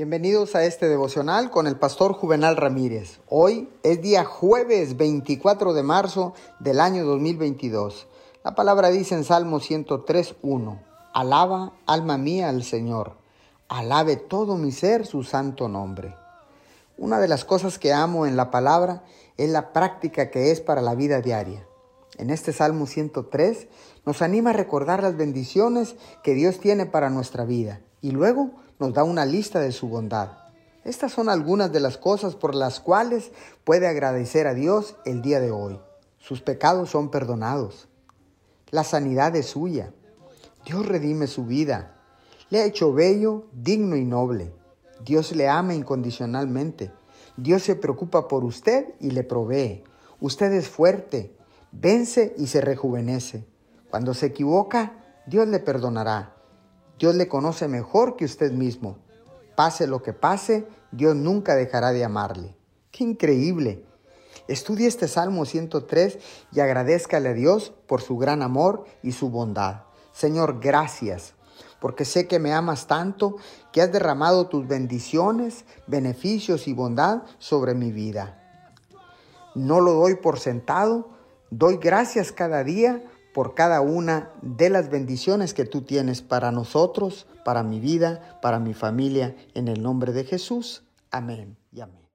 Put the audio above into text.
Bienvenidos a este devocional con el pastor Juvenal Ramírez. Hoy es día jueves 24 de marzo del año 2022. La palabra dice en Salmo 103.1, Alaba, alma mía, al Señor. Alabe todo mi ser su santo nombre. Una de las cosas que amo en la palabra es la práctica que es para la vida diaria. En este Salmo 103 nos anima a recordar las bendiciones que Dios tiene para nuestra vida y luego nos da una lista de su bondad. Estas son algunas de las cosas por las cuales puede agradecer a Dios el día de hoy. Sus pecados son perdonados. La sanidad es suya. Dios redime su vida. Le ha hecho bello, digno y noble. Dios le ama incondicionalmente. Dios se preocupa por usted y le provee. Usted es fuerte, vence y se rejuvenece. Cuando se equivoca, Dios le perdonará. Dios le conoce mejor que usted mismo. Pase lo que pase, Dios nunca dejará de amarle. ¡Qué increíble! Estudie este Salmo 103 y agradezcale a Dios por su gran amor y su bondad. Señor, gracias, porque sé que me amas tanto que has derramado tus bendiciones, beneficios y bondad sobre mi vida. No lo doy por sentado, doy gracias cada día por cada una de las bendiciones que tú tienes para nosotros, para mi vida, para mi familia, en el nombre de Jesús. Amén y amén.